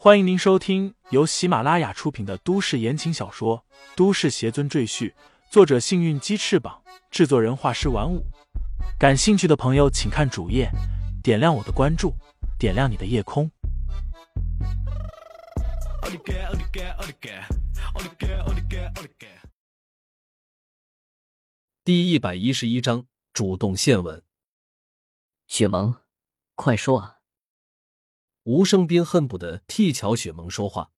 欢迎您收听由喜马拉雅出品的都市言情小说《都市邪尊赘婿》，作者：幸运鸡翅膀，制作人：画师玩五。感兴趣的朋友，请看主页，点亮我的关注，点亮你的夜空。第一百一十一章，主动献吻。雪萌，快说啊！吴胜斌恨不得替乔雪萌说话。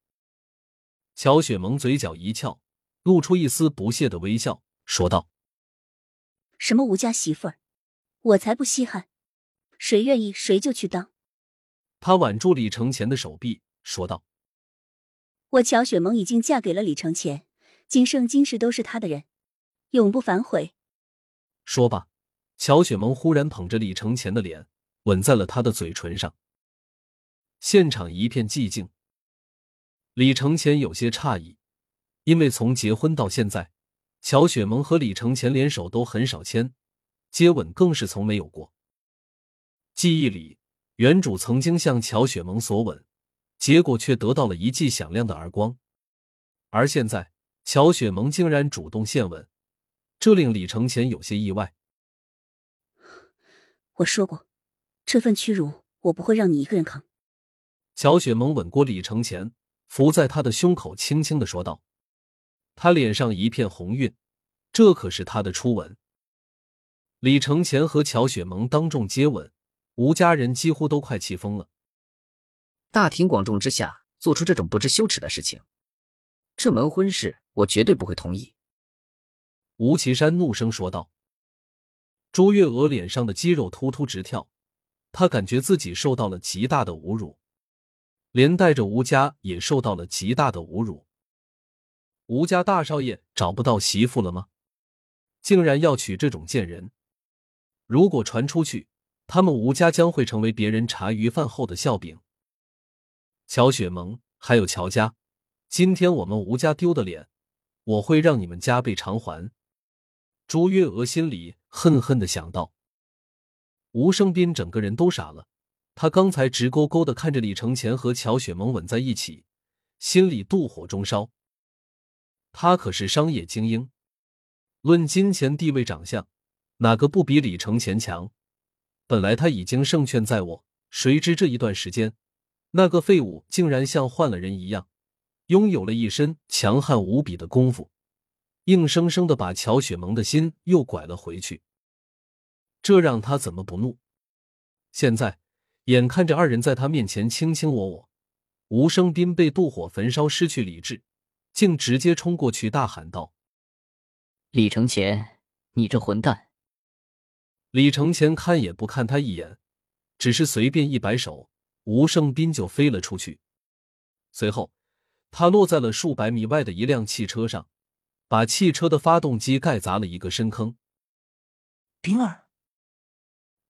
乔雪萌嘴角一翘，露出一丝不屑的微笑，说道：“什么吴家媳妇儿，我才不稀罕，谁愿意谁就去当。”他挽住李承前的手臂，说道：“我乔雪萌已经嫁给了李承前，今生今世都是他的人，永不反悔。”说罢。乔雪萌忽然捧着李承前的脸，吻在了他的嘴唇上。现场一片寂静。李承前有些诧异，因为从结婚到现在，乔雪萌和李承前连手都很少牵，接吻更是从没有过。记忆里，原主曾经向乔雪萌索吻，结果却得到了一记响亮的耳光。而现在，乔雪萌竟然主动献吻，这令李承前有些意外。我说过，这份屈辱我不会让你一个人扛。乔雪萌吻过李承前，伏在他的胸口，轻轻的说道：“他脸上一片红晕，这可是他的初吻。”李承前和乔雪萌当众接吻，吴家人几乎都快气疯了。大庭广众之下做出这种不知羞耻的事情，这门婚事我绝对不会同意。”吴岐山怒声说道。朱月娥脸上的肌肉突突直跳，她感觉自己受到了极大的侮辱，连带着吴家也受到了极大的侮辱。吴家大少爷找不到媳妇了吗？竟然要娶这种贱人！如果传出去，他们吴家将会成为别人茶余饭后的笑柄。乔雪萌，还有乔家，今天我们吴家丢的脸，我会让你们加倍偿还。朱月娥心里。恨恨的想到，吴生斌整个人都傻了。他刚才直勾勾的看着李承前和乔雪萌吻在一起，心里妒火中烧。他可是商业精英，论金钱、地位、长相，哪个不比李承前强？本来他已经胜券在握，谁知这一段时间，那个废物竟然像换了人一样，拥有了一身强悍无比的功夫。硬生生的把乔雪萌的心又拐了回去，这让他怎么不怒？现在眼看着二人在他面前卿卿我我，吴生斌被妒火焚烧，失去理智，竟直接冲过去大喊道：“李承前，你这混蛋！”李承前看也不看他一眼，只是随便一摆手，吴生斌就飞了出去。随后，他落在了数百米外的一辆汽车上。把汽车的发动机盖砸了一个深坑。冰儿，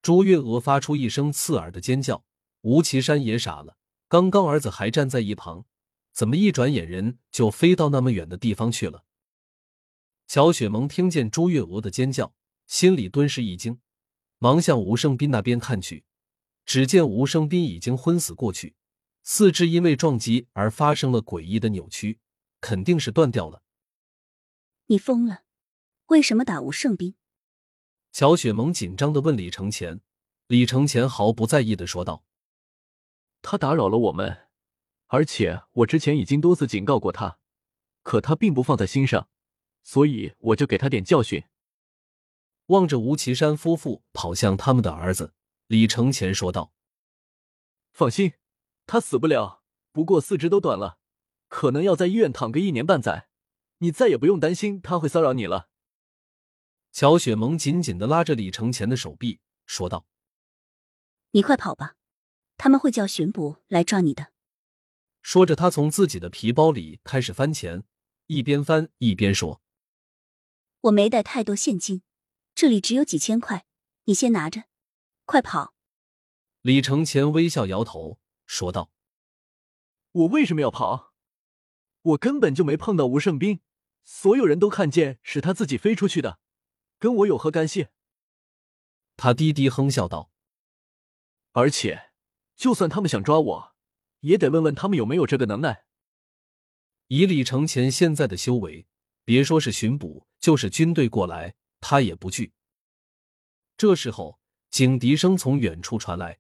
朱月娥发出一声刺耳的尖叫，吴奇山也傻了。刚刚儿子还站在一旁，怎么一转眼人就飞到那么远的地方去了？乔雪萌听见朱月娥的尖叫，心里顿时一惊，忙向吴胜斌那边看去，只见吴胜斌已经昏死过去，四肢因为撞击而发生了诡异的扭曲，肯定是断掉了。你疯了？为什么打吴胜斌？乔雪萌紧张的问李承前。李承前毫不在意的说道：“他打扰了我们，而且我之前已经多次警告过他，可他并不放在心上，所以我就给他点教训。”望着吴奇山夫妇跑向他们的儿子，李承前说道：“放心，他死不了，不过四肢都短了，可能要在医院躺个一年半载。”你再也不用担心他会骚扰你了。乔雪萌紧紧的拉着李承前的手臂，说道：“你快跑吧，他们会叫巡捕来抓你的。”说着，他从自己的皮包里开始翻钱，一边翻一边说：“我没带太多现金，这里只有几千块，你先拿着，快跑。”李承前微笑摇头，说道：“我为什么要跑？我根本就没碰到吴胜兵。”所有人都看见是他自己飞出去的，跟我有何干系？他低低哼笑道：“而且，就算他们想抓我，也得问问他们有没有这个能耐。以李承前现在的修为，别说是巡捕，就是军队过来，他也不惧。这时候，警笛声从远处传来，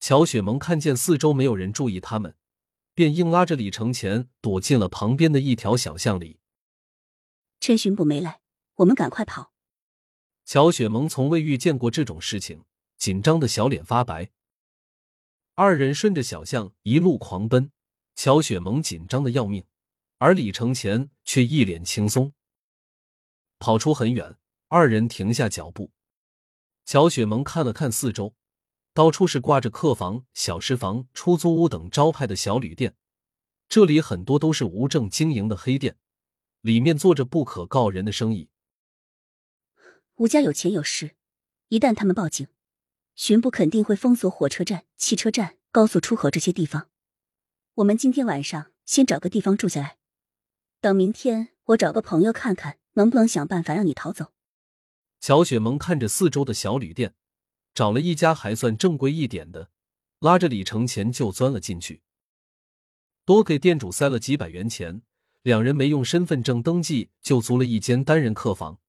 乔雪萌看见四周没有人注意他们，便硬拉着李承前躲进了旁边的一条小巷里。趁巡捕没来，我们赶快跑。乔雪萌从未遇见过这种事情，紧张的小脸发白。二人顺着小巷一路狂奔，乔雪萌紧张的要命。而李承前却一脸轻松。跑出很远，二人停下脚步。乔雪萌看了看四周，到处是挂着客房、小食房、出租屋等招牌的小旅店，这里很多都是无证经营的黑店，里面做着不可告人的生意。吴家有钱有势，一旦他们报警，巡捕肯定会封锁火车站、汽车站、高速出口这些地方。我们今天晚上先找个地方住下来。等明天，我找个朋友看看，能不能想办法让你逃走。乔雪萌看着四周的小旅店，找了一家还算正规一点的，拉着李承前就钻了进去。多给店主塞了几百元钱，两人没用身份证登记就租了一间单人客房，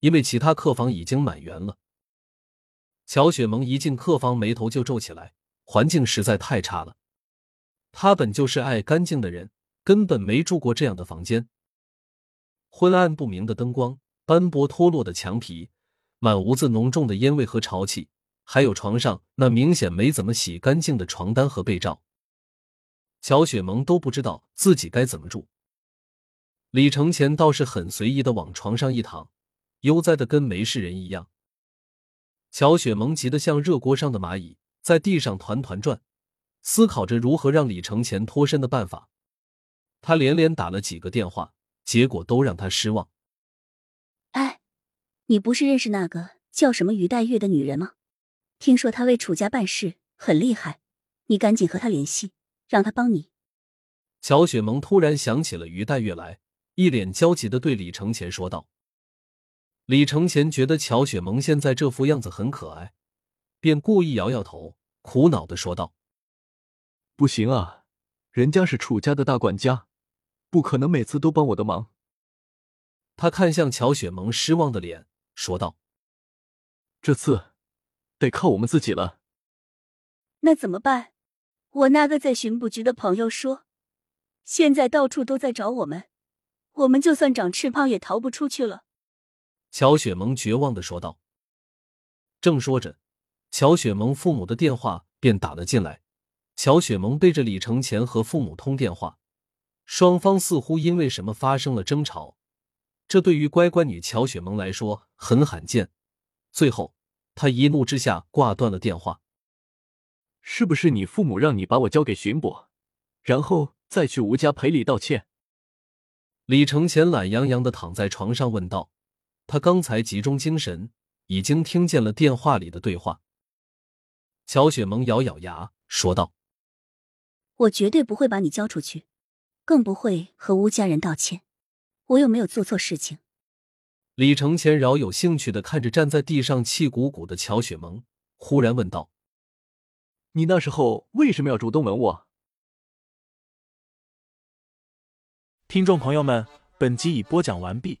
因为其他客房已经满员了。乔雪萌一进客房，眉头就皱起来，环境实在太差了。他本就是爱干净的人。根本没住过这样的房间，昏暗不明的灯光，斑驳脱落的墙皮，满屋子浓重的烟味和潮气，还有床上那明显没怎么洗干净的床单和被罩。乔雪萌都不知道自己该怎么住。李承前倒是很随意的往床上一躺，悠哉的跟没事人一样。乔雪萌急得像热锅上的蚂蚁，在地上团团转，思考着如何让李承前脱身的办法。他连连打了几个电话，结果都让他失望。哎，你不是认识那个叫什么于黛月的女人吗？听说她为楚家办事很厉害，你赶紧和她联系，让她帮你。乔雪萌突然想起了于黛月来，一脸焦急的对李承前说道。李承前觉得乔雪萌现在这副样子很可爱，便故意摇摇头，苦恼的说道：“不行啊，人家是楚家的大管家。”不可能每次都帮我的忙。他看向乔雪萌失望的脸，说道：“这次得靠我们自己了。”那怎么办？我那个在巡捕局的朋友说，现在到处都在找我们，我们就算长翅膀也逃不出去了。乔雪萌绝望的说道。正说着，乔雪萌父母的电话便打了进来。乔雪萌背着李承前和父母通电话。双方似乎因为什么发生了争吵，这对于乖乖女乔雪萌来说很罕见。最后，她一怒之下挂断了电话。是不是你父母让你把我交给巡捕，然后再去吴家赔礼道歉？李承前懒洋洋的躺在床上问道。他刚才集中精神，已经听见了电话里的对话。乔雪萌咬咬牙说道：“我绝对不会把你交出去。”更不会和吴家人道歉，我又没有做错事情。李承前饶有兴趣的看着站在地上气鼓鼓的乔雪萌，忽然问道：“你那时候为什么要主动吻我？”听众朋友们，本集已播讲完毕，